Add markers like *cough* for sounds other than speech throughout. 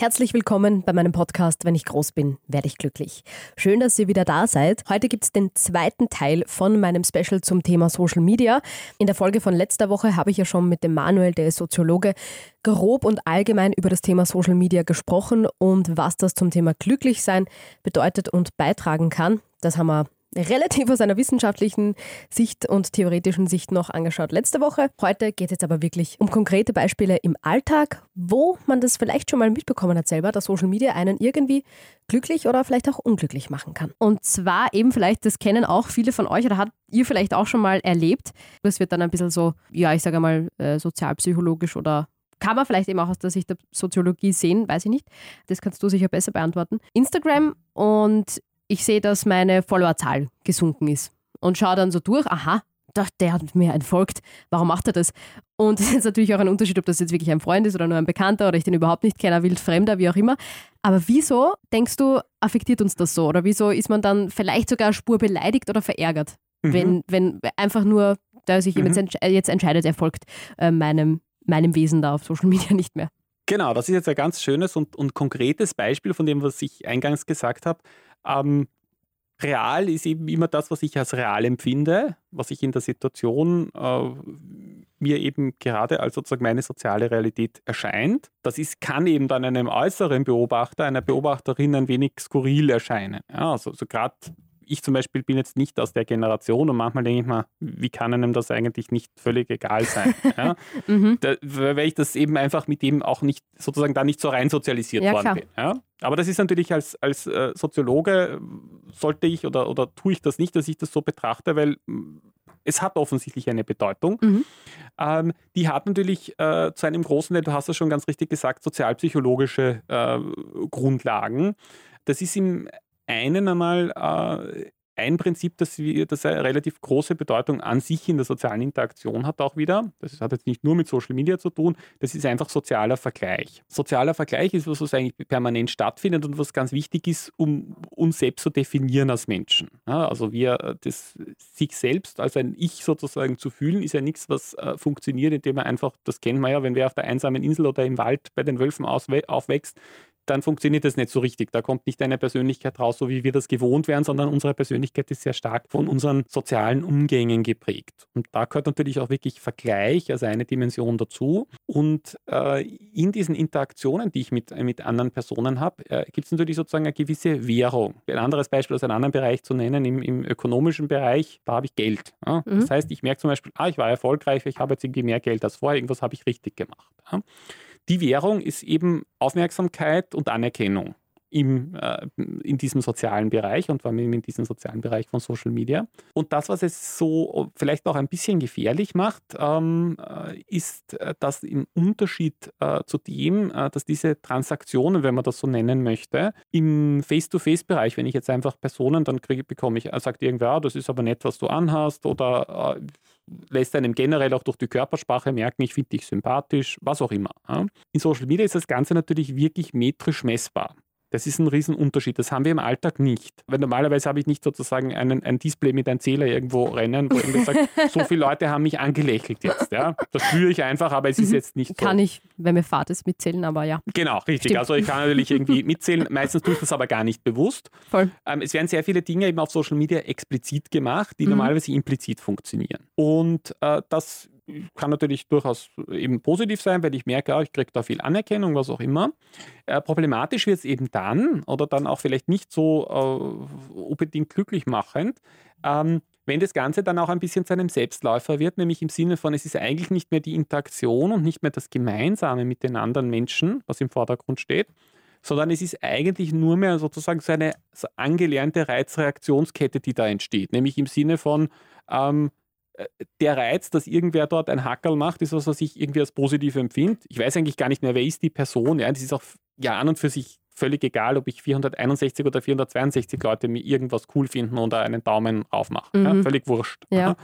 Herzlich willkommen bei meinem Podcast Wenn ich groß bin, werde ich glücklich. Schön, dass ihr wieder da seid. Heute gibt es den zweiten Teil von meinem Special zum Thema Social Media. In der Folge von letzter Woche habe ich ja schon mit dem Manuel, der ist Soziologe, grob und allgemein über das Thema Social Media gesprochen und was das zum Thema Glücklichsein bedeutet und beitragen kann. Das haben wir relativ aus einer wissenschaftlichen Sicht und theoretischen Sicht noch angeschaut letzte Woche. Heute geht es jetzt aber wirklich um konkrete Beispiele im Alltag, wo man das vielleicht schon mal mitbekommen hat selber, dass Social Media einen irgendwie glücklich oder vielleicht auch unglücklich machen kann. Und zwar eben vielleicht, das kennen auch viele von euch oder habt ihr vielleicht auch schon mal erlebt. Das wird dann ein bisschen so, ja, ich sage mal, äh, sozialpsychologisch oder kann man vielleicht eben auch aus der Sicht der Soziologie sehen, weiß ich nicht. Das kannst du sicher besser beantworten. Instagram und ich sehe, dass meine Followerzahl gesunken ist und schaue dann so durch, aha, der hat mir entfolgt, warum macht er das? Und *laughs* es ist natürlich auch ein Unterschied, ob das jetzt wirklich ein Freund ist oder nur ein Bekannter oder ich den überhaupt nicht kenne, wild Fremder, wie auch immer. Aber wieso, denkst du, affektiert uns das so? Oder wieso ist man dann vielleicht sogar Spur beleidigt oder verärgert, mhm. wenn, wenn einfach nur, da sich mhm. jetzt entscheidet, er folgt äh, meinem, meinem Wesen da auf Social Media *laughs* nicht mehr? Genau, das ist jetzt ein ganz schönes und, und konkretes Beispiel von dem, was ich eingangs gesagt habe. Ähm, real ist eben immer das, was ich als real empfinde, was ich in der Situation äh, mir eben gerade als sozusagen meine soziale Realität erscheint. Das ist, kann eben dann einem äußeren Beobachter, einer Beobachterin ein wenig skurril erscheinen. Ja, also, also gerade ich zum Beispiel bin jetzt nicht aus der Generation und manchmal denke ich mal, wie kann einem das eigentlich nicht völlig egal sein? *laughs* Ja? mhm. da, weil ich das eben einfach mit dem auch nicht sozusagen da nicht so rein sozialisiert ja, worden klar. bin. Ja? Aber das ist natürlich als, als äh, Soziologe sollte ich oder, oder tue ich das nicht, dass ich das so betrachte, weil mm, es hat offensichtlich eine Bedeutung. Mhm. Ähm, die hat natürlich äh, zu einem großen Teil, du hast es schon ganz richtig gesagt, sozialpsychologische äh, Grundlagen. Das ist im einen einmal äh, ein Prinzip, das, das eine relativ große Bedeutung an sich in der sozialen Interaktion hat auch wieder. Das hat jetzt nicht nur mit Social Media zu tun, das ist einfach sozialer Vergleich. Sozialer Vergleich ist was, was eigentlich permanent stattfindet und was ganz wichtig ist, um uns selbst zu definieren als Menschen. Ja, also wir, das sich selbst als ein Ich sozusagen zu fühlen, ist ja nichts, was äh, funktioniert, indem man einfach, das kennen wir ja, wenn wer auf der einsamen Insel oder im Wald bei den Wölfen aufwächst, dann funktioniert das nicht so richtig. Da kommt nicht eine Persönlichkeit raus, so wie wir das gewohnt wären, sondern unsere Persönlichkeit ist sehr stark von unseren sozialen Umgängen geprägt. Und da gehört natürlich auch wirklich Vergleich als eine Dimension dazu. Und äh, in diesen Interaktionen, die ich mit, mit anderen Personen habe, äh, gibt es natürlich sozusagen eine gewisse Währung. Ein anderes Beispiel aus einem anderen Bereich zu nennen, im, im ökonomischen Bereich, da habe ich Geld. Ja? Mhm. Das heißt, ich merke zum Beispiel, ah, ich war erfolgreich, ich habe jetzt irgendwie mehr Geld als vorher, irgendwas habe ich richtig gemacht. Ja? Die Währung ist eben Aufmerksamkeit und Anerkennung im, äh, in diesem sozialen Bereich und vor allem in diesem sozialen Bereich von Social Media. Und das, was es so vielleicht auch ein bisschen gefährlich macht, ähm, äh, ist, äh, dass im Unterschied äh, zu dem, äh, dass diese Transaktionen, wenn man das so nennen möchte, im Face-to-Face-Bereich, wenn ich jetzt einfach Personen, dann kriege, bekomme ich, sagt irgendwer, ah, das ist aber nett, was du anhast oder äh, lässt einem generell auch durch die Körpersprache merken, ich finde dich sympathisch, was auch immer. In Social Media ist das Ganze natürlich wirklich metrisch messbar. Das ist ein Riesenunterschied. Das haben wir im Alltag nicht. Weil normalerweise habe ich nicht sozusagen einen, ein Display mit einem Zähler irgendwo rennen, wo irgendwie sagt, *laughs* so viele Leute haben mich angelächelt jetzt. Ja? Das spüre ich einfach, aber es ist mhm. jetzt nicht so. Kann ich, wenn mir Fahrt ist, mitzählen, aber ja. Genau, richtig. Stimmt. Also ich kann natürlich irgendwie *laughs* mitzählen. Meistens tue ich das aber gar nicht bewusst. Voll. Ähm, es werden sehr viele Dinge eben auf Social Media explizit gemacht, die mhm. normalerweise implizit funktionieren. Und äh, das kann natürlich durchaus eben positiv sein, weil ich merke, ja, ich kriege da viel Anerkennung, was auch immer. Äh, problematisch wird es eben dann oder dann auch vielleicht nicht so äh, unbedingt glücklich machend, ähm, wenn das Ganze dann auch ein bisschen zu einem Selbstläufer wird, nämlich im Sinne von, es ist eigentlich nicht mehr die Interaktion und nicht mehr das Gemeinsame mit den anderen Menschen, was im Vordergrund steht, sondern es ist eigentlich nur mehr sozusagen so eine angelernte Reizreaktionskette, die da entsteht, nämlich im Sinne von, ähm, der Reiz, dass irgendwer dort ein Hackerl macht, ist was, was ich irgendwie als positiv empfinde. Ich weiß eigentlich gar nicht mehr, wer ist die Person. Ja, das ist auch ja an und für sich völlig egal, ob ich 461 oder 462 Leute mir irgendwas cool finden oder einen Daumen aufmachen. Mhm. Ja, völlig wurscht. Ja.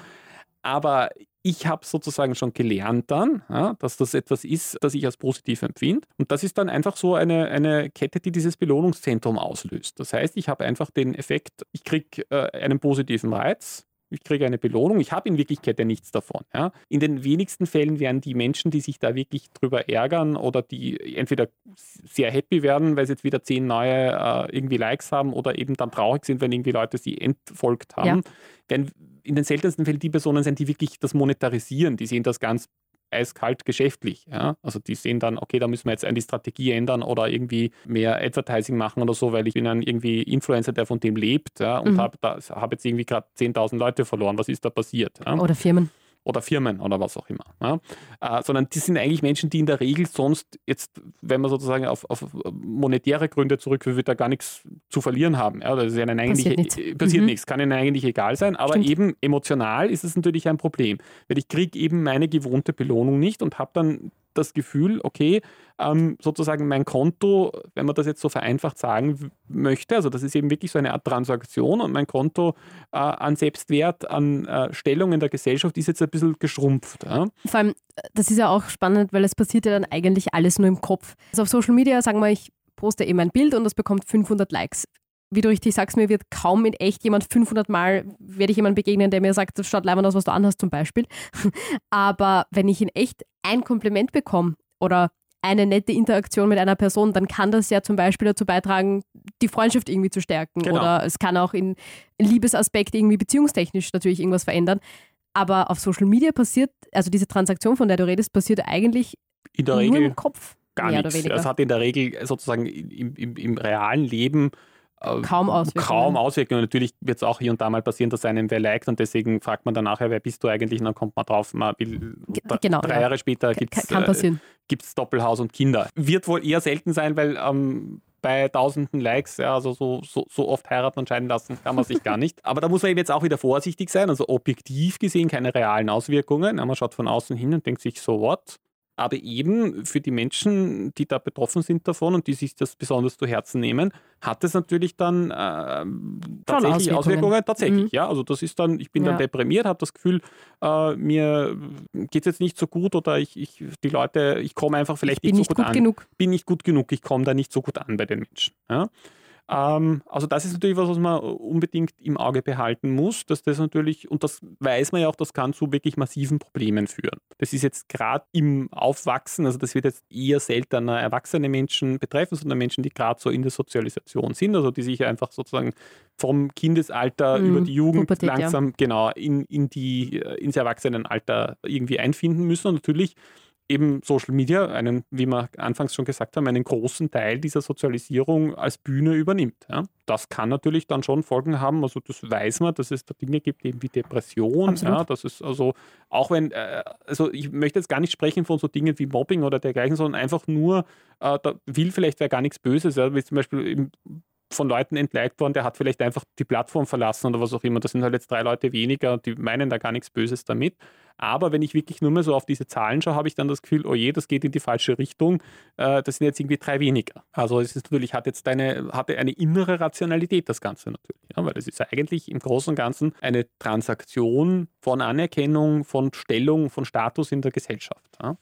Aber ich habe sozusagen schon gelernt dann, ja, dass das etwas ist, das ich als positiv empfinde. Und das ist dann einfach so eine, eine Kette, die dieses Belohnungszentrum auslöst. Das heißt, ich habe einfach den Effekt, ich kriege äh, einen positiven Reiz, ich kriege eine Belohnung, ich habe in Wirklichkeit ja nichts davon. Ja. In den wenigsten Fällen werden die Menschen, die sich da wirklich drüber ärgern oder die entweder sehr happy werden, weil sie jetzt wieder zehn neue äh, irgendwie Likes haben oder eben dann traurig sind, wenn irgendwie Leute sie entfolgt haben, ja. werden in den seltensten Fällen die Personen sein, die wirklich das monetarisieren. Die sehen das ganz eiskalt geschäftlich. Ja? Also die sehen dann, okay, da müssen wir jetzt die Strategie ändern oder irgendwie mehr Advertising machen oder so, weil ich bin ein irgendwie Influencer, der von dem lebt ja? und mhm. habe hab jetzt irgendwie gerade 10.000 Leute verloren. Was ist da passiert? Ja? Oder Firmen oder Firmen oder was auch immer. Ja? Äh, sondern die sind eigentlich Menschen, die in der Regel sonst jetzt, wenn man sozusagen auf, auf monetäre Gründe zurückführt, da gar nichts zu verlieren haben. Ja? Das ist ihnen eigentlich, passiert, nichts. Äh, passiert mhm. nichts, kann ihnen eigentlich egal sein, aber Stimmt. eben emotional ist es natürlich ein Problem, weil ich kriege eben meine gewohnte Belohnung nicht und habe dann das Gefühl, okay, ähm, sozusagen mein Konto, wenn man das jetzt so vereinfacht sagen möchte, also das ist eben wirklich so eine Art Transaktion und mein Konto äh, an Selbstwert, an äh, Stellung in der Gesellschaft ist jetzt ein bisschen geschrumpft. Ja? Vor allem, das ist ja auch spannend, weil es passiert ja dann eigentlich alles nur im Kopf. Also auf Social Media, sagen wir, ich poste eben ein Bild und das bekommt 500 Likes wie du richtig sagst, mir wird kaum in echt jemand 500 Mal, werde ich jemand begegnen, der mir sagt, das schaut leibend aus, was du anhast zum Beispiel. *laughs* Aber wenn ich in echt ein Kompliment bekomme oder eine nette Interaktion mit einer Person, dann kann das ja zum Beispiel dazu beitragen, die Freundschaft irgendwie zu stärken. Genau. Oder es kann auch in Liebesaspekt irgendwie beziehungstechnisch natürlich irgendwas verändern. Aber auf Social Media passiert, also diese Transaktion, von der du redest, passiert eigentlich in der Regel im Kopf. Gar nichts. Es hat in der Regel sozusagen im, im, im realen Leben kaum Auswirkungen. Kaum Auswirkungen. Natürlich wird es auch hier und da mal passieren, dass einem wer liked und deswegen fragt man dann nachher, wer bist du eigentlich? Und dann kommt man drauf, man will, genau, drei ja. Jahre später gibt es äh, Doppelhaus und Kinder. Wird wohl eher selten sein, weil ähm, bei tausenden Likes, ja, also so, so, so oft heiraten und scheiden lassen kann man sich gar nicht. Aber da muss man eben jetzt auch wieder vorsichtig sein, also objektiv gesehen keine realen Auswirkungen. Ja, man schaut von außen hin und denkt sich, so what? Aber eben für die Menschen, die da betroffen sind davon und die sich das besonders zu Herzen nehmen, hat es natürlich dann äh, tatsächlich Auswirkungen. Auswirkungen. Tatsächlich, mhm. ja. Also das ist dann, ich bin ja. dann deprimiert, habe das Gefühl, äh, mir geht es jetzt nicht so gut oder ich, ich die Leute, ich komme einfach vielleicht nicht so gut, gut an. Genug. Bin nicht gut genug, ich komme da nicht so gut an bei den Menschen. Ja. Ähm, also das ist natürlich was, was man unbedingt im Auge behalten muss, dass das natürlich, und das weiß man ja auch, das kann zu wirklich massiven Problemen führen. Das ist jetzt gerade im Aufwachsen, also das wird jetzt eher seltener erwachsene Menschen betreffen, sondern Menschen, die gerade so in der Sozialisation sind, also die sich einfach sozusagen vom Kindesalter mhm. über die Jugend Pubertät, langsam ja. genau in, in die, äh, ins Erwachsenenalter irgendwie einfinden müssen. Und natürlich eben Social Media einen, wie wir anfangs schon gesagt haben, einen großen Teil dieser Sozialisierung als Bühne übernimmt. Ja. Das kann natürlich dann schon Folgen haben, also das weiß man, dass es da Dinge gibt, eben wie Depression, ja, das ist also, auch wenn, äh, also ich möchte jetzt gar nicht sprechen von so Dingen wie Mobbing oder dergleichen, sondern einfach nur, äh, da will vielleicht wer gar nichts Böses, ja, wie zum Beispiel im von Leuten entliked worden, der hat vielleicht einfach die Plattform verlassen oder was auch immer. Das sind halt jetzt drei Leute weniger, die meinen da gar nichts Böses damit. Aber wenn ich wirklich nur mehr so auf diese Zahlen schaue, habe ich dann das Gefühl, oh je, das geht in die falsche Richtung. Äh, das sind jetzt irgendwie drei weniger. Also es ist natürlich, hat jetzt eine, hatte eine innere Rationalität, das Ganze natürlich. Ja, weil das ist eigentlich im Großen und Ganzen eine Transaktion von Anerkennung, von Stellung, von Status in der Gesellschaft. Ja.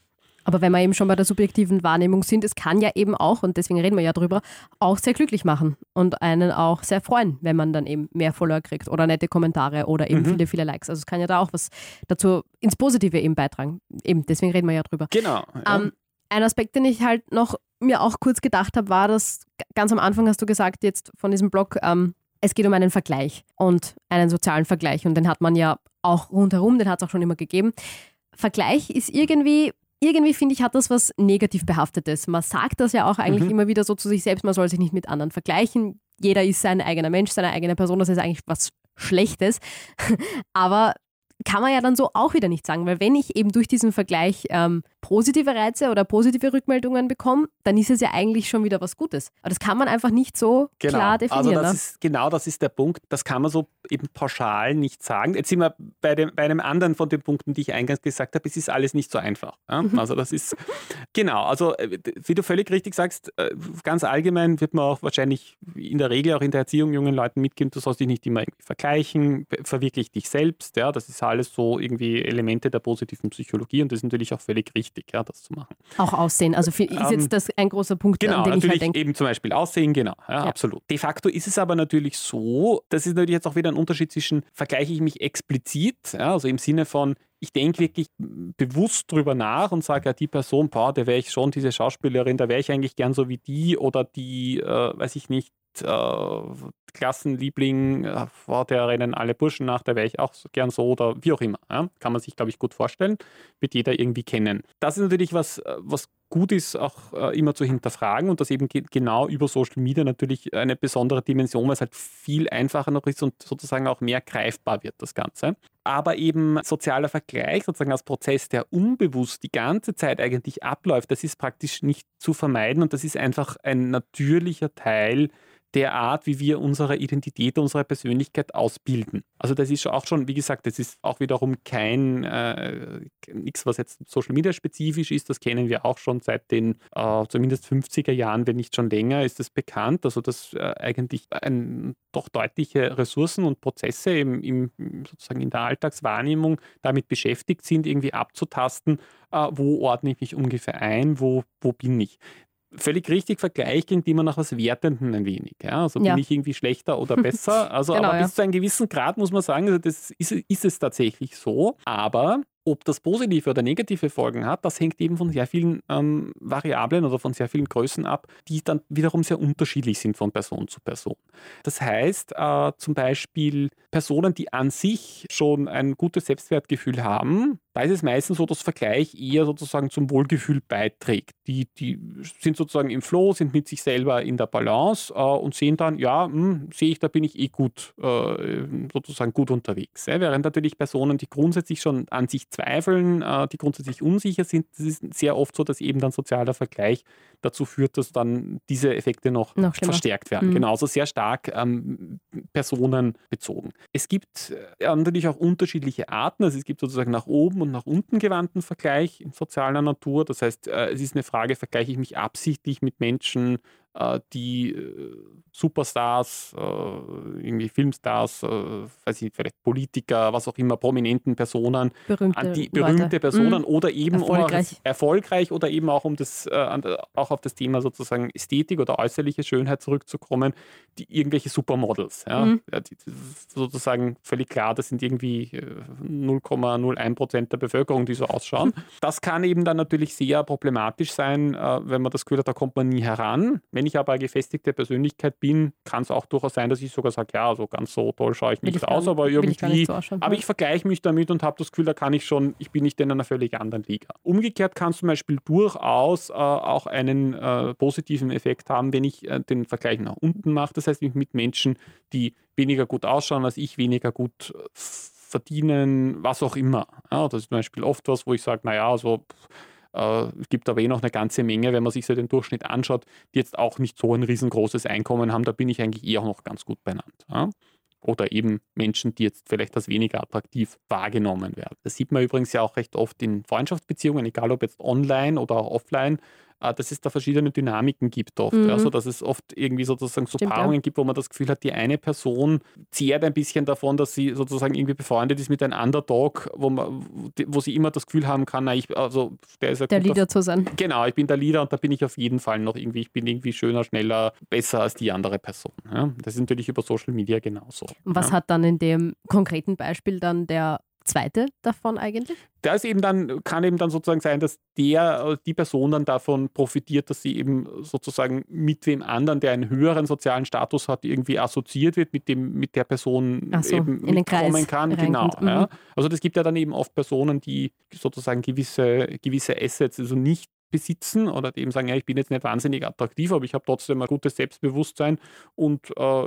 Aber wenn wir eben schon bei der subjektiven Wahrnehmung sind, es kann ja eben auch, und deswegen reden wir ja drüber, auch sehr glücklich machen und einen auch sehr freuen, wenn man dann eben mehr Follower kriegt oder nette Kommentare oder eben mhm. viele, viele Likes. Also es kann ja da auch was dazu ins Positive eben beitragen. Eben, deswegen reden wir ja drüber. Genau. Ja. Ähm, ein Aspekt, den ich halt noch mir auch kurz gedacht habe, war, dass ganz am Anfang hast du gesagt, jetzt von diesem Blog, ähm, es geht um einen Vergleich und einen sozialen Vergleich. Und den hat man ja auch rundherum, den hat es auch schon immer gegeben. Vergleich ist irgendwie irgendwie finde ich, hat das was negativ behaftetes. Man sagt das ja auch eigentlich mhm. immer wieder so zu sich selbst, man soll sich nicht mit anderen vergleichen. Jeder ist sein eigener Mensch, seine eigene Person, das ist eigentlich was Schlechtes. *laughs* Aber kann man ja dann so auch wieder nicht sagen, weil wenn ich eben durch diesen Vergleich ähm, positive Reize oder positive Rückmeldungen bekomme, dann ist es ja eigentlich schon wieder was Gutes. Aber das kann man einfach nicht so genau. klar definieren. Also das ne? ist, genau das ist der Punkt, das kann man so eben pauschal nicht sagen. Jetzt sind wir bei, dem, bei einem anderen von den Punkten, die ich eingangs gesagt habe, es ist alles nicht so einfach. Ja? Mhm. Also das ist, genau, also äh, wie du völlig richtig sagst, äh, ganz allgemein wird man auch wahrscheinlich in der Regel auch in der Erziehung jungen Leuten mitgeben, du sollst dich nicht immer irgendwie vergleichen, verwirklich dich selbst, ja, das ist halt alles so irgendwie Elemente der positiven Psychologie und das ist natürlich auch völlig richtig, ja, das zu machen. Auch Aussehen, also ist jetzt ähm, das ein großer Punkt, genau, an den natürlich ich halt denke. eben zum Beispiel Aussehen, genau, ja, ja. absolut. De facto ist es aber natürlich so, das ist natürlich jetzt auch wieder ein Unterschied zwischen, vergleiche ich mich explizit, ja, also im Sinne von, ich denke wirklich bewusst drüber nach und sage, ja, die Person, boah, der wäre ich schon, diese Schauspielerin, da wäre ich eigentlich gern so wie die oder die, äh, weiß ich nicht, äh, Klassenliebling, äh, der rennen alle Burschen nach, da wäre ich auch gern so oder wie auch immer. Ja? Kann man sich, glaube ich, gut vorstellen, wird jeder irgendwie kennen. Das ist natürlich was, äh, was gut ist, auch äh, immer zu hinterfragen und das eben genau über Social Media natürlich eine besondere Dimension, weil es halt viel einfacher noch ist und sozusagen auch mehr greifbar wird, das Ganze. Aber eben sozialer Vergleich, sozusagen als Prozess, der unbewusst die ganze Zeit eigentlich abläuft, das ist praktisch nicht zu vermeiden und das ist einfach ein natürlicher Teil der Art, wie wir unsere Identität, unsere Persönlichkeit ausbilden. Also das ist auch schon, wie gesagt, das ist auch wiederum kein äh, nichts, was jetzt Social Media spezifisch ist. Das kennen wir auch schon seit den äh, zumindest 50er Jahren, wenn nicht schon länger, ist das bekannt. Also dass äh, eigentlich ein, doch deutliche Ressourcen und Prozesse im, im, sozusagen in der Alltagswahrnehmung damit beschäftigt sind, irgendwie abzutasten, äh, wo ordne ich mich ungefähr ein, wo, wo bin ich völlig richtig, Vergleich klingt immer nach was Wertenden ein wenig. Ja? Also ja. bin ich irgendwie schlechter oder *laughs* besser. Also genau, aber bis ja. zu einem gewissen Grad muss man sagen, also das ist, ist es tatsächlich so. Aber ob das positive oder negative Folgen hat, das hängt eben von sehr vielen ähm, Variablen oder von sehr vielen Größen ab, die dann wiederum sehr unterschiedlich sind von Person zu Person. Das heißt, äh, zum Beispiel Personen, die an sich schon ein gutes Selbstwertgefühl haben, da ist es meistens so, dass Vergleich eher sozusagen zum Wohlgefühl beiträgt. Die, die sind sozusagen im Flow, sind mit sich selber in der Balance äh, und sehen dann, ja, hm, sehe ich, da bin ich eh gut, äh, sozusagen gut unterwegs. Ja? Während natürlich Personen, die grundsätzlich schon an sich zweifeln, äh, die grundsätzlich unsicher sind, das ist sehr oft so, dass eben dann sozialer Vergleich dazu führt, dass dann diese Effekte noch, noch verstärkt werden. Mhm. Genauso sehr stark ähm, personenbezogen. Es gibt äh, natürlich auch unterschiedliche Arten. Also es gibt sozusagen nach oben und nach unten gewandten Vergleich in sozialer Natur. Das heißt, äh, es ist eine Frage, vergleiche ich mich absichtlich mit Menschen, die äh, Superstars, äh, irgendwie Filmstars, weiß ich, vielleicht Politiker, was auch immer, prominenten Personen, berühmte, die, berühmte Personen mhm. oder eben erfolgreich. Um erfolgreich oder eben auch um das, auch auf das Thema sozusagen Ästhetik oder äußerliche Schönheit zurückzukommen, die irgendwelche Supermodels, ja, mhm. die, sozusagen völlig klar, das sind irgendwie 0,01 Prozent der Bevölkerung, die so ausschauen. *laughs* Das kann eben dann natürlich sehr problematisch sein, wenn man das Gefühl hat, da kommt man nie heran. Wenn wenn ich aber eine gefestigte Persönlichkeit bin, kann es auch durchaus sein, dass ich sogar sage, ja, also ganz so toll schaue ich nicht aus, aber irgendwie, so aber ich vergleiche mich damit und habe das Gefühl, da kann ich schon, ich bin nicht in einer völlig anderen Liga. Umgekehrt kann es zum Beispiel durchaus äh, auch einen äh, positiven Effekt haben, wenn ich äh, den Vergleich nach unten mache. Das heißt, mit Menschen, die weniger gut ausschauen als ich, weniger gut äh, verdienen, was auch immer. Ja, das ist zum Beispiel oft was, wo ich sage, naja, also pff, äh, es gibt aber eh noch eine ganze Menge, wenn man sich so den Durchschnitt anschaut, die jetzt auch nicht so ein riesengroßes Einkommen haben. Da bin ich eigentlich eher noch ganz gut benannt. Ja? Oder eben Menschen, die jetzt vielleicht als weniger attraktiv wahrgenommen werden. Das sieht man übrigens ja auch recht oft in Freundschaftsbeziehungen, egal ob jetzt online oder auch offline. Ah, dass es da verschiedene Dynamiken gibt oft. Mhm. Also dass es oft irgendwie sozusagen so Stimmt, Paarungen ja. gibt, wo man das Gefühl hat, die eine Person zehrt ein bisschen davon, dass sie sozusagen irgendwie befreundet ist mit einem Underdog, wo, man, wo sie immer das Gefühl haben kann, na, ich, also der ist ja Der Leader auf, zu sein. Genau, ich bin der Leader und da bin ich auf jeden Fall noch irgendwie, ich bin irgendwie schöner, schneller, besser als die andere Person. Ja? Das ist natürlich über Social Media genauso. Und was ja. hat dann in dem konkreten Beispiel dann der zweite davon eigentlich? Da ist eben dann, kann eben dann sozusagen sein, dass der, äh, die Person dann davon profitiert, dass sie eben sozusagen mit wem anderen, der einen höheren sozialen Status hat, irgendwie assoziiert wird, mit dem, mit der Person so, eben in mitkommen kann. Genau. Mhm. Ja. Also das gibt ja dann eben oft Personen, die sozusagen gewisse, gewisse Assets, also nicht besitzen oder eben sagen, ja, ich bin jetzt nicht wahnsinnig attraktiv, aber ich habe trotzdem ein gutes Selbstbewusstsein und äh,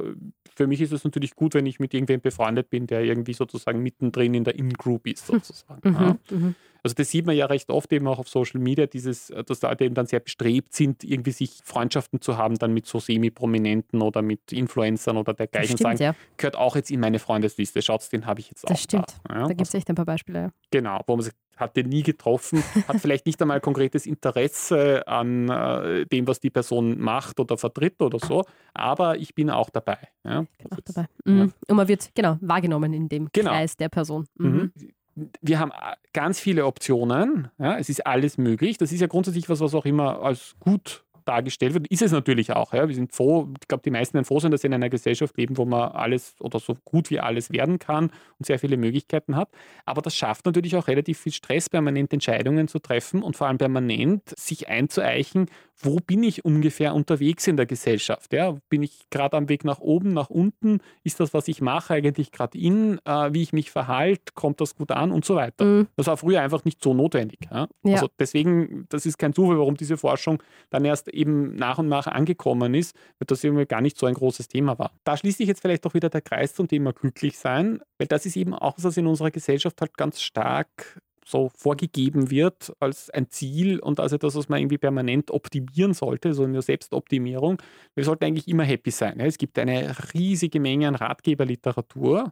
für mich ist es natürlich gut, wenn ich mit irgendwem befreundet bin, der irgendwie sozusagen mittendrin in der In-Group ist, sozusagen. Mhm, ja. mhm. Also das sieht man ja recht oft eben auch auf Social Media, dieses, dass Leute eben dann sehr bestrebt sind, irgendwie sich Freundschaften zu haben, dann mit so Semi-Prominenten oder mit Influencern oder dergleichen stimmt, sagen, ja. gehört auch jetzt in meine Freundesliste. Schaut, den habe ich jetzt das auch. Stimmt. Da, ja. da gibt es echt ein paar Beispiele. Genau, wo man sagt, hat den nie getroffen, hat vielleicht nicht einmal konkretes Interesse an äh, dem, was die Person macht oder vertritt oder so, aber ich bin auch dabei. Ja? Bin auch dabei. Mhm. Und man wird genau wahrgenommen in dem genau. Kreis der Person. Mhm. Mhm. wir haben ganz viele Optionen. Ja, es ist alles möglich. Das ist ja grundsätzlich was, was auch immer als gut dargestellt wird, ist es natürlich auch. Ja. Wir sind froh, ich glaube, die meisten werden froh sein, dass sie in einer Gesellschaft leben, wo man alles oder so gut wie alles werden kann und sehr viele Möglichkeiten hat. Aber das schafft natürlich auch relativ viel Stress, permanent Entscheidungen zu treffen und vor allem permanent sich einzueichen, wo bin ich ungefähr unterwegs in der Gesellschaft? Ja? Bin ich gerade am Weg nach oben, nach unten? Ist das, was ich mache, eigentlich gerade in? Äh, wie ich mich verhalte? Kommt das gut an? Und so weiter. Mhm. Das war früher einfach nicht so notwendig. Ja? Ja. Also deswegen, das ist kein Zufall, warum diese Forschung dann erst eben nach und nach angekommen ist, weil das irgendwie gar nicht so ein großes Thema war. Da schließt sich jetzt vielleicht auch wieder der Kreis zum Thema glücklich sein, weil das ist eben auch was in unserer Gesellschaft halt ganz stark so vorgegeben wird als ein Ziel und als etwas, was man irgendwie permanent optimieren sollte, so eine Selbstoptimierung. Wir sollten eigentlich immer happy sein. Es gibt eine riesige Menge an Ratgeberliteratur,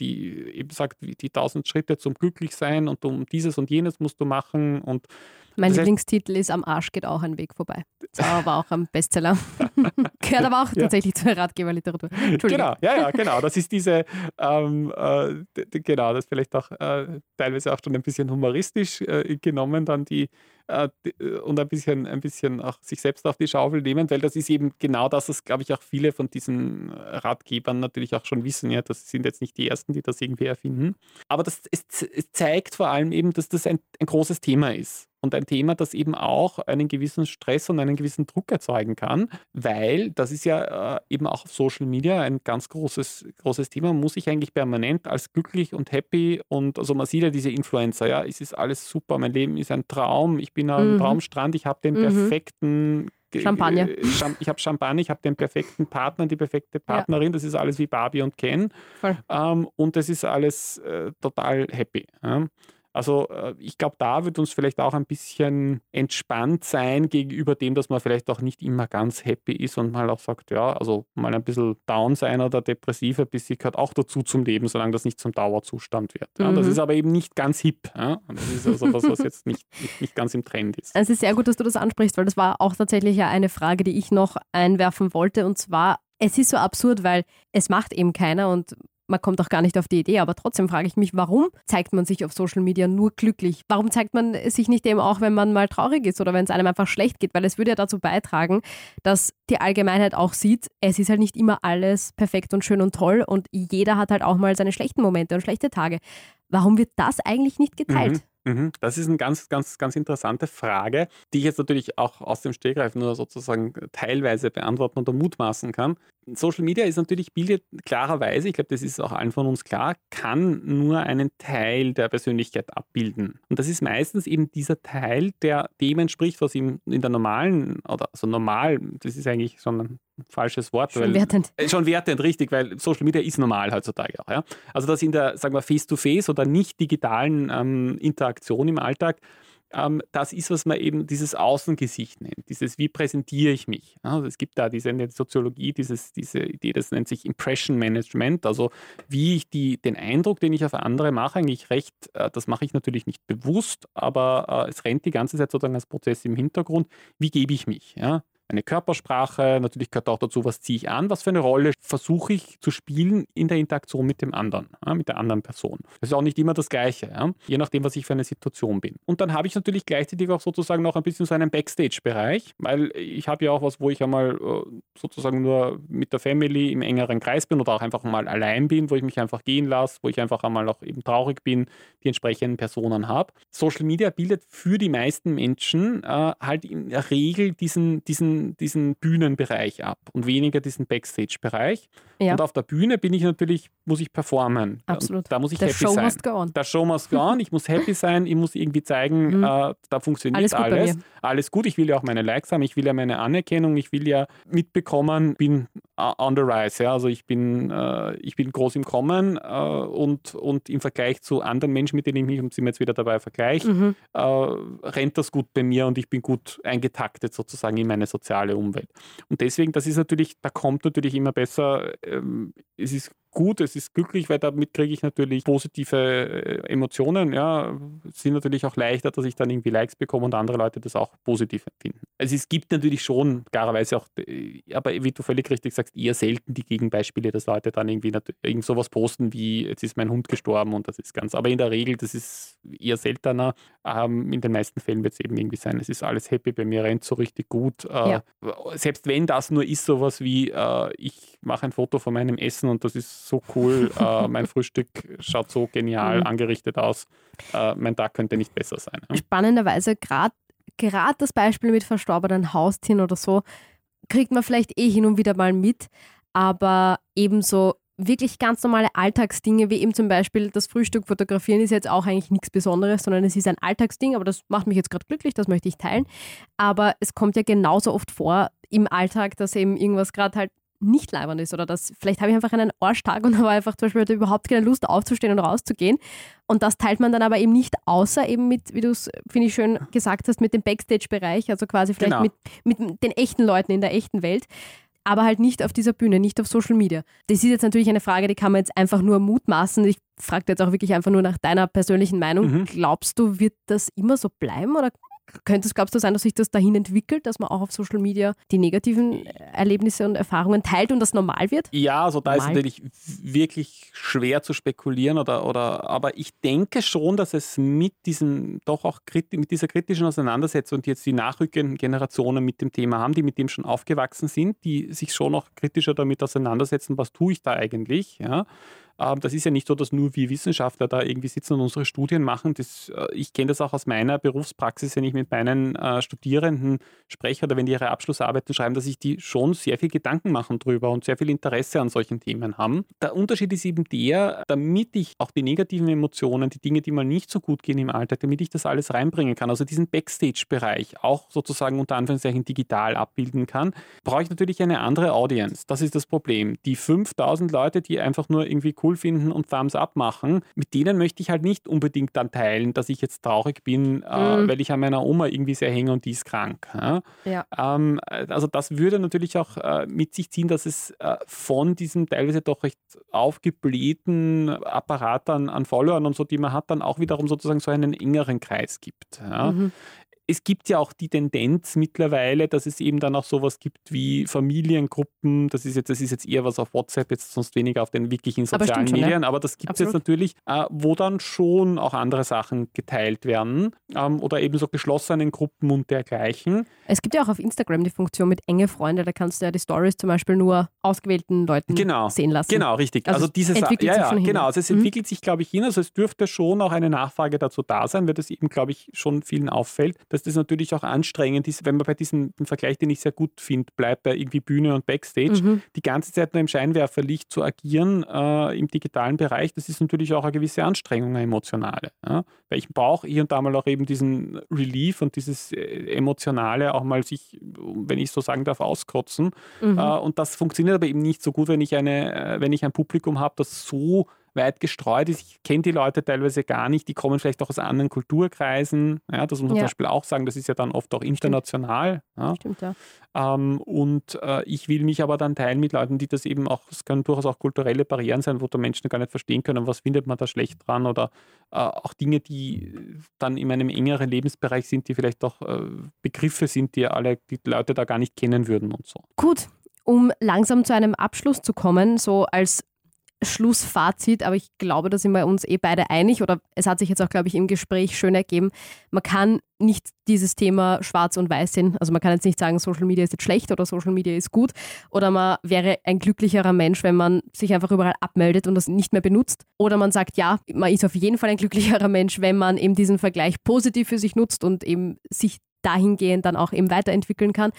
die eben sagt, die tausend Schritte zum Glücklichsein und um dieses und jenes musst du machen und mein das Lieblingstitel ist Am Arsch geht auch ein Weg vorbei. Das war aber auch ein Bestseller. *laughs* Gehört aber auch ja. tatsächlich zur Ratgeberliteratur. Genau, ja, ja, genau. Das ist diese, ähm, äh, genau, das ist vielleicht auch äh, teilweise auch schon ein bisschen humoristisch äh, genommen, dann die, äh, äh, und ein bisschen, ein bisschen auch sich selbst auf die Schaufel nehmen, weil das ist eben genau das, was, glaube ich, auch viele von diesen Ratgebern natürlich auch schon wissen. Ja, das sind jetzt nicht die ersten, die das irgendwie erfinden. Aber das, es, es zeigt vor allem eben, dass das ein, ein großes Thema ist und ein Thema, das eben auch einen gewissen Stress und einen gewissen Druck erzeugen kann, weil das ist ja äh, eben auch auf Social Media ein ganz großes, großes Thema. Muss ich eigentlich permanent als glücklich und happy und also man sieht ja diese Influencer, ja, es ist alles super, mein Leben ist ein Traum, ich bin am mhm. Traumstrand, ich habe den mhm. perfekten Champagner. Ich habe Champagner, ich habe den perfekten Partner, die perfekte Partnerin. Ja. Das ist alles wie Barbie und Ken. Ähm, und das ist alles äh, total happy. Ja. Also äh, ich glaube, da wird uns vielleicht auch ein bisschen entspannt sein gegenüber dem, dass man vielleicht auch nicht immer ganz happy ist und mal auch sagt, ja, also mal ein bisschen down sein oder depressiv ein bisschen gehört auch dazu zum Leben, solange das nicht zum Dauerzustand wird. Ja, mhm. Das ist aber eben nicht ganz hip. Ja? Das ist also was, was jetzt nicht, nicht, nicht ganz im Trend ist. Es ist sehr gut, dass du das ansprichst, weil das war auch tatsächlich ja eine Frage, die ich noch einwerfen wollte. Und zwar, es ist so absurd, weil es macht eben keiner und man kommt auch gar nicht auf die Idee, aber trotzdem frage ich mich, warum zeigt man sich auf Social Media nur glücklich? Warum zeigt man sich nicht eben auch, wenn man mal traurig ist oder wenn es einem einfach schlecht geht? Weil es würde ja dazu beitragen, dass die Allgemeinheit auch sieht, es ist halt nicht immer alles perfekt und schön und toll und jeder hat halt auch mal seine schlechten Momente und schlechte Tage. Warum wird das eigentlich nicht geteilt? Mhm. Mhm. Das ist eine ganz, ganz, ganz interessante Frage, die ich jetzt natürlich auch aus dem Stegreif nur sozusagen teilweise beantworten oder mutmaßen kann. Social Media ist natürlich, bildet klarerweise, ich glaube, das ist auch allen von uns klar, kann nur einen Teil der Persönlichkeit abbilden. Und das ist meistens eben dieser Teil, der dem entspricht, was ihm in der normalen, oder also normal, das ist eigentlich schon ein falsches Wort. Schon weil, wertend. Äh, schon wertend, richtig, weil Social Media ist normal heutzutage auch. Ja? Also dass in der, sagen wir, Face-to-Face -face oder nicht digitalen ähm, Interaktion im Alltag, ähm, das ist, was man eben dieses Außengesicht nennt, dieses wie präsentiere ich mich. Also es gibt da diese in der Soziologie dieses, diese Idee, das nennt sich Impression Management, also wie ich die, den Eindruck, den ich auf andere mache, eigentlich recht, äh, das mache ich natürlich nicht bewusst, aber äh, es rennt die ganze Zeit sozusagen als Prozess im Hintergrund, wie gebe ich mich. Ja? Eine Körpersprache, natürlich gehört auch dazu, was ziehe ich an, was für eine Rolle versuche ich zu spielen in der Interaktion mit dem anderen, ja, mit der anderen Person. Das ist auch nicht immer das Gleiche, ja, je nachdem, was ich für eine Situation bin. Und dann habe ich natürlich gleichzeitig auch sozusagen noch ein bisschen so einen Backstage-Bereich, weil ich habe ja auch was, wo ich einmal äh, sozusagen nur mit der Family im engeren Kreis bin oder auch einfach mal allein bin, wo ich mich einfach gehen lasse, wo ich einfach einmal auch eben traurig bin, die entsprechenden Personen habe. Social Media bildet für die meisten Menschen äh, halt in der Regel diesen, diesen diesen, Bühnenbereich ab und weniger diesen Backstage-Bereich. Ja. Und auf der Bühne bin ich natürlich, muss ich performen. Absolut. Da muss ich The happy show sein. Must go on. Der Show must go on. Ich muss happy *laughs* sein. Ich muss irgendwie zeigen, mhm. äh, da funktioniert alles. Alles. alles gut. Ich will ja auch meine Likes haben. Ich will ja meine Anerkennung. Ich will ja mitbekommen, bin on the rise. Ja? Also ich bin, äh, ich bin groß im Kommen äh, und, und im Vergleich zu anderen Menschen, mit denen ich mich, und sind jetzt wieder dabei vergleiche, mhm. Äh, rennt das gut bei mir und ich bin gut eingetaktet sozusagen in meine soziale Umwelt. Und deswegen, das ist natürlich, da kommt natürlich immer besser, ähm, es ist gut, es ist glücklich, weil damit kriege ich natürlich positive äh, Emotionen. Ja, es sind natürlich auch leichter, dass ich dann irgendwie Likes bekomme und andere Leute das auch positiv empfinden. Also es gibt natürlich schon klarerweise auch, äh, aber wie du völlig richtig sagst, eher selten die Gegenbeispiele, dass Leute dann irgendwie irgend sowas posten wie, jetzt ist mein Hund gestorben und das ist ganz. Aber in der Regel, das ist eher seltener. Ähm, in den meisten Fällen wird es eben irgendwie sein, es ist alles happy, bei mir rennt so richtig gut. Äh, ja. Selbst wenn das nur ist, sowas wie, äh, ich mache ein Foto von meinem Essen und das ist so cool, *laughs* äh, mein Frühstück schaut so genial mhm. angerichtet aus, äh, mein Tag könnte nicht besser sein. Spannenderweise, gerade das Beispiel mit verstorbenen Haustieren oder so, kriegt man vielleicht eh hin und wieder mal mit, aber ebenso wirklich ganz normale Alltagsdinge, wie eben zum Beispiel das Frühstück fotografieren, ist jetzt auch eigentlich nichts Besonderes, sondern es ist ein Alltagsding, aber das macht mich jetzt gerade glücklich, das möchte ich teilen. Aber es kommt ja genauso oft vor im Alltag, dass eben irgendwas gerade halt nicht leibend ist oder dass vielleicht habe ich einfach einen Arschtag und *laughs* habe einfach zum Beispiel heute überhaupt keine Lust aufzustehen und rauszugehen. Und das teilt man dann aber eben nicht, außer eben mit, wie du es, finde ich, schön gesagt hast, mit dem Backstage-Bereich, also quasi vielleicht genau. mit, mit den echten Leuten in der echten Welt aber halt nicht auf dieser Bühne, nicht auf Social Media. Das ist jetzt natürlich eine Frage, die kann man jetzt einfach nur mutmaßen. Ich frage jetzt auch wirklich einfach nur nach deiner persönlichen Meinung. Mhm. Glaubst du, wird das immer so bleiben oder könnte es, glaubst du, sein, dass sich das dahin entwickelt, dass man auch auf Social Media die negativen Erlebnisse und Erfahrungen teilt und das normal wird? Ja, also da normal. ist natürlich wirklich schwer zu spekulieren, oder, oder, aber ich denke schon, dass es mit diesem doch auch mit dieser kritischen Auseinandersetzung, die jetzt die nachrückenden Generationen mit dem Thema haben, die mit dem schon aufgewachsen sind, die sich schon noch kritischer damit auseinandersetzen, was tue ich da eigentlich, ja, das ist ja nicht so, dass nur wir Wissenschaftler da irgendwie sitzen und unsere Studien machen. Das, äh, ich kenne das auch aus meiner Berufspraxis, wenn ich mit meinen äh, Studierenden spreche oder wenn die ihre Abschlussarbeiten schreiben, dass sich die schon sehr viel Gedanken machen drüber und sehr viel Interesse an solchen Themen haben. Der Unterschied ist eben der, damit ich auch die negativen Emotionen, die Dinge, die mal nicht so gut gehen im Alltag, damit ich das alles reinbringen kann, also diesen Backstage-Bereich auch sozusagen unter Anführungszeichen digital abbilden kann, brauche ich natürlich eine andere Audience. Das ist das Problem. Die 5000 Leute, die einfach nur irgendwie cool finden und Thumbs up machen, mit denen möchte ich halt nicht unbedingt dann teilen, dass ich jetzt traurig bin, äh, mhm. weil ich an meiner Oma irgendwie sehr hänge und die ist krank. Ja? ja. Ähm, also das würde natürlich auch äh, mit sich ziehen, dass es äh, von diesem teilweise doch recht aufgeblähten Apparat an, an Followern und so, die man hat, dann auch wiederum sozusagen so einen engeren Kreis gibt. Ja? Mhm es gibt ja auch die Tendenz mittlerweile, dass es eben dann auch sowas gibt wie Familiengruppen. Das ist jetzt, das ist jetzt eher was auf WhatsApp, jetzt sonst weniger auf den wirklichen sozialen aber Medien, ne? aber das gibt es jetzt natürlich, äh, wo dann schon auch andere Sachen geteilt werden ähm, oder eben so geschlossenen Gruppen und dergleichen. Es gibt ja auch auf Instagram die Funktion mit enge Freunde, da kannst du ja die Stories zum Beispiel nur ausgewählten Leuten genau, sehen lassen. Genau, richtig. Also, also dieses entwickelt ja, sich ja, genau, also es mhm. entwickelt sich, glaube ich, hin. Also es dürfte schon auch eine Nachfrage dazu da sein, weil das eben, glaube ich, schon vielen auffällt dass das natürlich auch anstrengend ist, wenn man bei diesem Vergleich, den ich sehr gut finde, bleibt bei irgendwie Bühne und Backstage, mhm. die ganze Zeit nur im Scheinwerferlicht zu agieren äh, im digitalen Bereich, das ist natürlich auch eine gewisse Anstrengung, eine emotionale. Ja? Weil ich brauche hier und da mal auch eben diesen Relief und dieses äh, Emotionale auch mal sich, wenn ich so sagen darf, auskotzen. Mhm. Äh, und das funktioniert aber eben nicht so gut, wenn ich, eine, äh, wenn ich ein Publikum habe, das so weit gestreut ist. Ich kenne die Leute teilweise gar nicht, die kommen vielleicht auch aus anderen Kulturkreisen. Ja, das muss man ja. zum Beispiel auch sagen, das ist ja dann oft auch international. Ja. Stimmt, ja. Ähm, und äh, ich will mich aber dann teilen mit Leuten, die das eben auch, es können durchaus auch kulturelle Barrieren sein, wo da Menschen gar nicht verstehen können, was findet man da schlecht dran oder äh, auch Dinge, die dann in einem engeren Lebensbereich sind, die vielleicht auch äh, Begriffe sind, die alle die Leute da gar nicht kennen würden und so. Gut, um langsam zu einem Abschluss zu kommen, so als Schlussfazit, aber ich glaube, da sind wir uns eh beide einig oder es hat sich jetzt auch, glaube ich, im Gespräch schön ergeben. Man kann nicht dieses Thema schwarz und weiß sehen. Also man kann jetzt nicht sagen, Social Media ist jetzt schlecht oder Social Media ist gut oder man wäre ein glücklicherer Mensch, wenn man sich einfach überall abmeldet und das nicht mehr benutzt. Oder man sagt, ja, man ist auf jeden Fall ein glücklicherer Mensch, wenn man eben diesen Vergleich positiv für sich nutzt und eben sich dahingehend dann auch eben weiterentwickeln kann.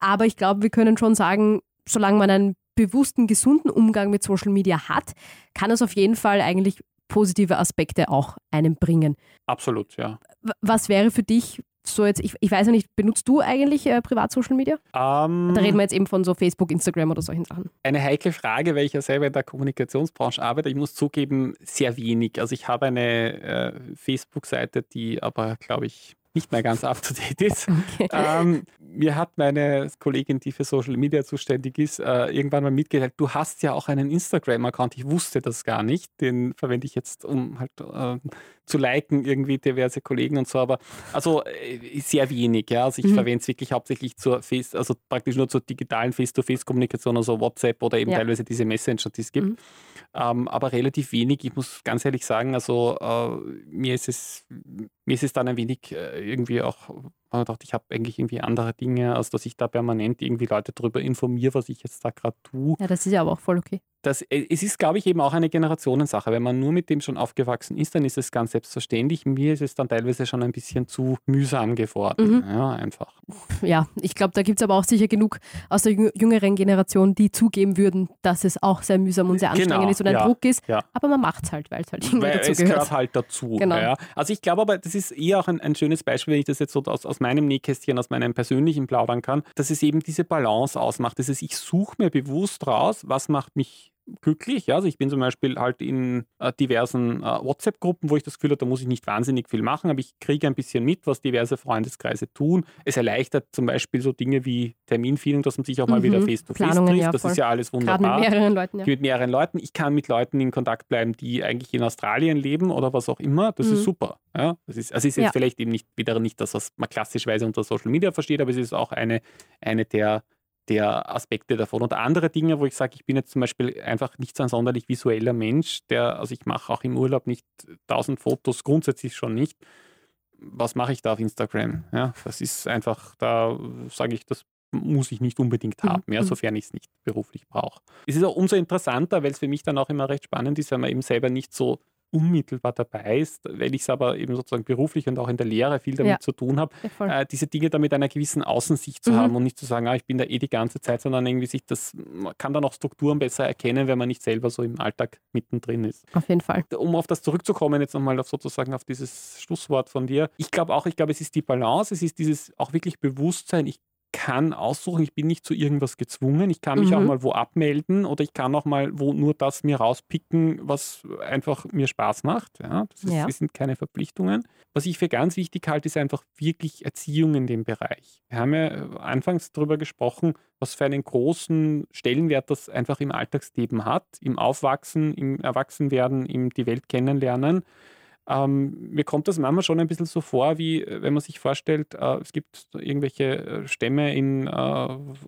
Aber ich glaube, wir können schon sagen, solange man ein bewussten, gesunden Umgang mit Social Media hat, kann es auf jeden Fall eigentlich positive Aspekte auch einem bringen. Absolut, ja. Was wäre für dich so jetzt, ich, ich weiß ja nicht, benutzt du eigentlich äh, privat Social Media? Um, da reden wir jetzt eben von so Facebook, Instagram oder solchen Sachen. Eine heikle Frage, weil ich ja selber in der Kommunikationsbranche arbeite. Ich muss zugeben, sehr wenig. Also ich habe eine äh, Facebook-Seite, die aber, glaube ich, nicht mehr ganz up to date ist. *laughs* Okay. Ähm, mir hat meine Kollegin, die für Social Media zuständig ist, äh, irgendwann mal mitgeteilt, du hast ja auch einen Instagram-Account. Ich wusste das gar nicht. Den verwende ich jetzt, um halt äh, zu liken, irgendwie diverse Kollegen und so. Aber also äh, sehr wenig, ja. Also ich mhm. verwende es wirklich hauptsächlich zur Face, also praktisch nur zur digitalen Face-to-Face-Kommunikation, also WhatsApp oder eben ja. teilweise diese Messenger, die es gibt. Mhm. Ähm, aber relativ wenig. Ich muss ganz ehrlich sagen, also äh, mir ist es, mir ist es dann ein wenig äh, irgendwie auch man dachte, ich habe eigentlich irgendwie andere Dinge, als dass ich da permanent irgendwie Leute darüber informiere, was ich jetzt da gerade tue. Ja, das ist ja aber auch voll okay das, äh, es ist, glaube ich, eben auch eine Generationensache. Wenn man nur mit dem schon aufgewachsen ist, dann ist es ganz selbstverständlich. Mir ist es dann teilweise schon ein bisschen zu mühsam geworden. Mhm. Ja, einfach. Ja, ich glaube, da gibt es aber auch sicher genug aus der jüngeren Generation, die zugeben würden, dass es auch sehr mühsam und sehr genau, anstrengend genau, ist und ein ja, Druck ist. Ja. Aber man macht es halt, weil es halt irgendwie weil dazu es gehört. halt dazu. Genau. Ja. Also ich glaube aber, das ist eher auch ein, ein, schönes Beispiel, wenn ich das jetzt so aus, aus meinem Nähkästchen, aus meinem persönlichen plaudern kann, dass es eben diese Balance ausmacht. Das ist, ich suche mir bewusst raus, was macht mich glücklich. Ja? Also ich bin zum Beispiel halt in äh, diversen äh, WhatsApp-Gruppen, wo ich das Gefühl habe, da muss ich nicht wahnsinnig viel machen, aber ich kriege ein bisschen mit, was diverse Freundeskreise tun. Es erleichtert zum Beispiel so Dinge wie Terminfeeling, dass man sich auch mal mhm. wieder face-to-face -face trifft. Ja, das ist ja alles wunderbar. Gerade mit mehreren Leuten. Ja. Mit mehreren Leuten. Ich kann mit Leuten in Kontakt bleiben, die eigentlich in Australien leben oder was auch immer. Das mhm. ist super. Ja? Das ist, also ist jetzt vielleicht eben nicht wieder nicht das, was man klassischweise unter Social Media versteht, aber es ist auch eine, eine der der Aspekte davon. Und andere Dinge, wo ich sage, ich bin jetzt zum Beispiel einfach nicht so ein sonderlich visueller Mensch, der, also ich mache auch im Urlaub nicht tausend Fotos, grundsätzlich schon nicht. Was mache ich da auf Instagram? Ja, das ist einfach, da sage ich, das muss ich nicht unbedingt haben, mhm. ja, sofern ich es nicht beruflich brauche. Es ist auch umso interessanter, weil es für mich dann auch immer recht spannend ist, wenn man eben selber nicht so unmittelbar dabei ist, weil ich es aber eben sozusagen beruflich und auch in der Lehre viel damit ja. zu tun habe, ja, äh, diese Dinge da mit einer gewissen Außensicht zu mhm. haben und nicht zu sagen, ah, ich bin da eh die ganze Zeit, sondern irgendwie sich das, man kann dann auch Strukturen besser erkennen, wenn man nicht selber so im Alltag mittendrin ist. Auf jeden Fall. Um auf das zurückzukommen, jetzt nochmal auf sozusagen auf dieses Schlusswort von dir. Ich glaube auch, ich glaube, es ist die Balance, es ist dieses auch wirklich Bewusstsein, ich kann aussuchen, ich bin nicht zu irgendwas gezwungen. Ich kann mich mhm. auch mal wo abmelden oder ich kann auch mal wo nur das mir rauspicken, was einfach mir Spaß macht. Ja, das, ist, ja. das sind keine Verpflichtungen. Was ich für ganz wichtig halte, ist einfach wirklich Erziehung in dem Bereich. Wir haben ja äh, anfangs darüber gesprochen, was für einen großen Stellenwert das einfach im Alltagsleben hat, im Aufwachsen, im Erwachsenwerden, im die Welt kennenlernen. Ähm, mir kommt das manchmal schon ein bisschen so vor, wie äh, wenn man sich vorstellt, äh, es gibt irgendwelche äh, Stämme in äh,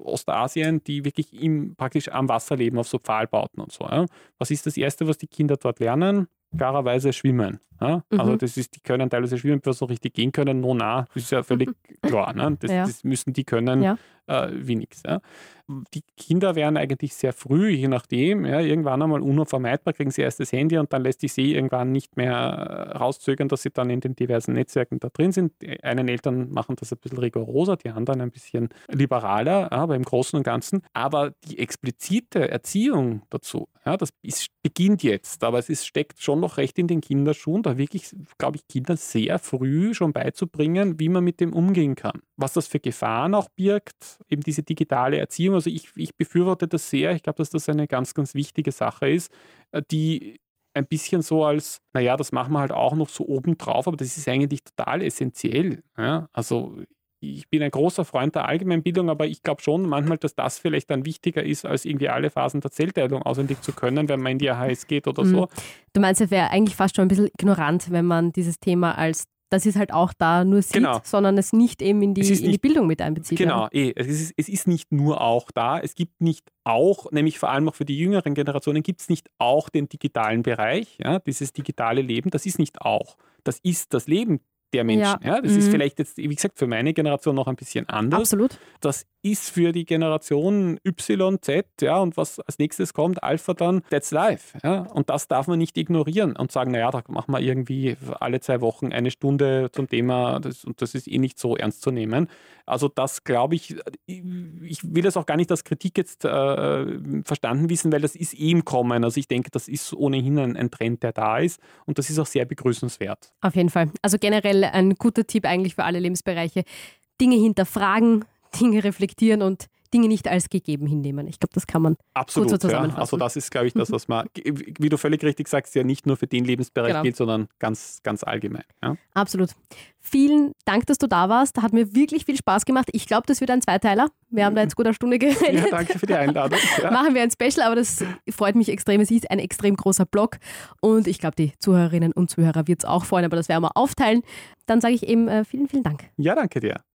Ostasien, die wirklich im, praktisch am Wasser leben, auf so Pfahlbauten und so. Ja? Was ist das Erste, was die Kinder dort lernen? Klarerweise schwimmen. Ja? Also mhm. Also das ist, die können teilweise schwimmen, bevor sie so richtig gehen können. No, na, das ist ja völlig *laughs* klar. Ne? Das, ja. das, müssen die können. Äh, wie nichts. Ja? die Kinder werden eigentlich sehr früh, je nachdem, ja, irgendwann einmal unvermeidbar, kriegen sie erst das Handy und dann lässt sich sie irgendwann nicht mehr äh, rauszögern, dass sie dann in den diversen Netzwerken da drin sind. Die einen Eltern machen das ein bisschen rigoroser, die anderen ein bisschen liberaler, aber im Großen und Ganzen. Aber die explizite Erziehung dazu, ja, das ist, beginnt jetzt, aber es ist, steckt schon noch recht in den Kinderschuhen, da wirklich, glaube ich, Kinder sehr früh schon beizubringen, wie man mit dem umgehen kann. Was das für Gefahren auch birgt, eben diese digitale Erziehung also ich, ich befürworte das sehr. Ich glaube, dass das eine ganz, ganz wichtige Sache ist, äh, die ein bisschen so als, naja, das machen wir halt auch noch so obendrauf, aber das ist eigentlich total essentiell. Ja? Also ich bin ein großer Freund der Allgemeinbildung, aber ich glaube schon manchmal, dass das vielleicht dann wichtiger ist, als irgendwie alle Phasen der Zellteilung auswendig zu können, wenn man in die AHS geht oder mhm. so. Du meinst, es wäre eigentlich fast schon ein bisschen ignorant, wenn man dieses Thema als dass es halt auch da nur sieht, genau. sondern es nicht eben in die, in die Bildung mit einbezieht. Genau, eh. es, ist, es ist nicht nur auch da, es gibt nicht auch, nämlich vor allem auch für die jüngeren Generationen, gibt es nicht auch den digitalen Bereich, ja, dieses digitale Leben, das ist nicht auch. Das ist das Leben der Menschen. Ja. ja das mhm. ist vielleicht jetzt, wie gesagt, für meine Generation noch ein bisschen anders. Absolut. Das ist für die Generation Y, Z, ja, und was als nächstes kommt, Alpha dann, that's life. Ja, und das darf man nicht ignorieren und sagen, naja, da machen wir irgendwie alle zwei Wochen eine Stunde zum Thema das, und das ist eh nicht so ernst zu nehmen. Also das glaube ich, ich will das auch gar nicht als Kritik jetzt äh, verstanden wissen, weil das ist eh im Kommen. Also ich denke, das ist ohnehin ein, ein Trend, der da ist und das ist auch sehr begrüßenswert. Auf jeden Fall. Also generell ein guter Tipp eigentlich für alle Lebensbereiche. Dinge hinterfragen, Dinge reflektieren und Dinge nicht als gegeben hinnehmen. Ich glaube, das kann man Absolut, kurz so ja. Also das ist, glaube ich, das, was man, wie du völlig richtig sagst, ja nicht nur für den Lebensbereich Genau. gilt, sondern ganz, ganz allgemein. Ja. Absolut. Vielen Dank, dass du da warst. Hat mir wirklich viel Spaß gemacht. Ich glaube, das wird ein Zweiteiler. Wir haben da jetzt gut eine Stunde *laughs* ja, geredet. danke für die Einladung. *laughs* Ja. Machen wir ein Special, aber das freut mich extrem. Es ist ein extrem großer Blog und ich glaube, die Zuhörerinnen und Zuhörer wird es auch freuen, aber das werden wir aufteilen. Dann sage ich eben äh, vielen, vielen Dank. ja, danke dir.